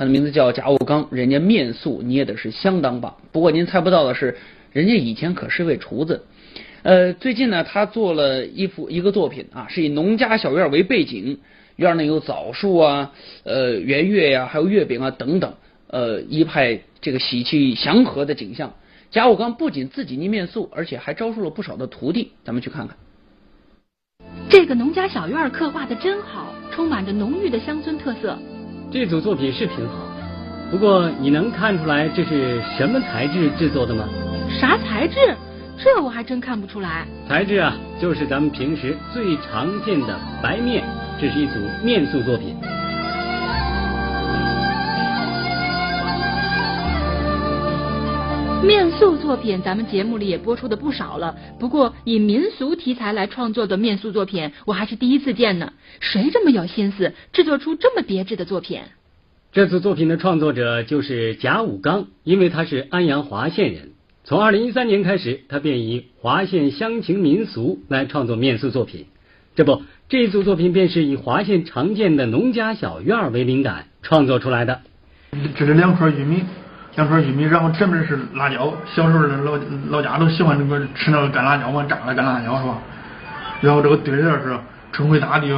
他的名字叫贾武刚，人家面塑捏的是相当棒。不过您猜不到的是，人家以前可是位厨子。呃，最近呢，他做了一幅一个作品啊，是以农家小院为背景，院内有枣树啊，呃，圆月呀，还有月饼啊等等，呃，一派这个喜气祥和的景象。贾武刚不仅自己捏面塑，而且还招收了不少的徒弟。咱们去看看，这个农家小院刻画的真好，充满着浓郁的乡村特色。这组作品是挺好，不过你能看出来这是什么材质制作的吗？啥材质？这我还真看不出来。材质啊，就是咱们平时最常见的白面。这是一组面塑作品。面塑作品，咱们节目里也播出的不少了。不过以民俗题材来创作的面塑作品，我还是第一次见呢。谁这么有心思制作出这么别致的作品？这次作品的创作者就是贾武刚，因为他是安阳华县人。从二零一三年开始，他便以华县乡情民俗来创作面塑作品。这不，这组作品便是以华县常见的农家小院为灵感创作出来的。这是两块玉米，两颗玉米，然后这面是辣椒。小时候老老家都喜欢那个吃那个干辣椒嘛，炸的干辣椒是吧？然后这个对联是“春回大地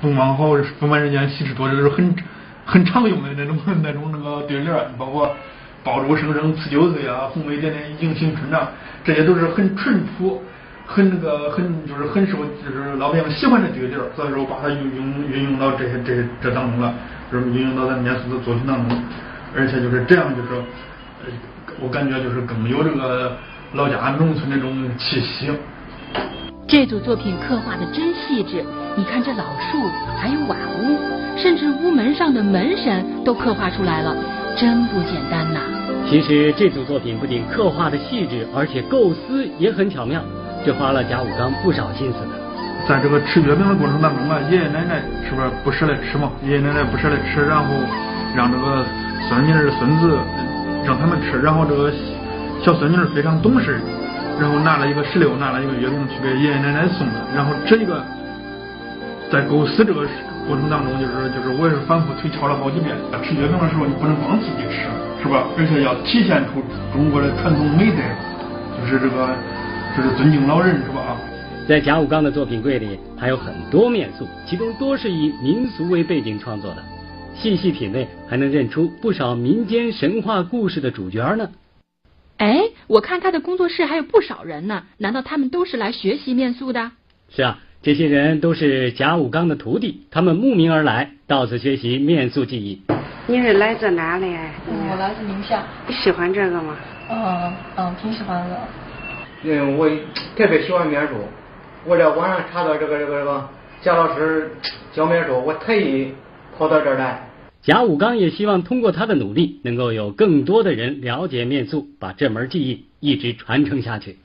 风光好，福满人间喜事多”，这是很很常用的那种那种那个对联，包括。爆竹声声辞旧岁啊，红梅点点迎新春呐，这些都是很淳朴、很那个、很就是很受就是老百姓喜欢的对联，所以说把它运用运用到这些这这当中了，就是运用到咱面试的作品当中，而且就是这样，就是呃我感觉就是更有这个老家农村那种气息。这组作品刻画的真细致，你看这老树，还有瓦屋，甚至屋门上的门神都刻画出来了，真不简单呐。其实这组作品不仅刻画的细致，而且构思也很巧妙，这花了贾武刚不少心思呢。在这个吃月饼的过程当中啊，爷爷奶奶是不是不舍得吃嘛？爷爷奶奶不舍得吃，然后让这个孙女儿孙子让他们吃，然后这个小孙女非常懂事，然后拿了一个石榴，拿了一个月饼去给爷爷奶奶送的。然后这个在构思这个过程当中，就是就是我也是反复推敲了好几遍。吃月饼的时候，你不能光自己吃。是吧？而且要体现出中国的传统美德，就是这个，就是尊敬老人，是吧？啊在贾武刚的作品柜里还有很多面塑，其中多是以民俗为背景创作的。细细品味，还能认出不少民间神话故事的主角呢。哎，我看他的工作室还有不少人呢，难道他们都是来学习面塑的？是啊，这些人都是贾武刚的徒弟，他们慕名而来，到此学习面塑技艺。你是来自哪里？我来自宁夏。你喜欢这个吗？嗯嗯，挺喜欢的。嗯，我特别喜欢面塑。我在网上查到这个这个这个贾老师教面塑，我特意跑到这儿来。贾武刚也希望通过他的努力，能够有更多的人了解面塑，把这门技艺一直传承下去。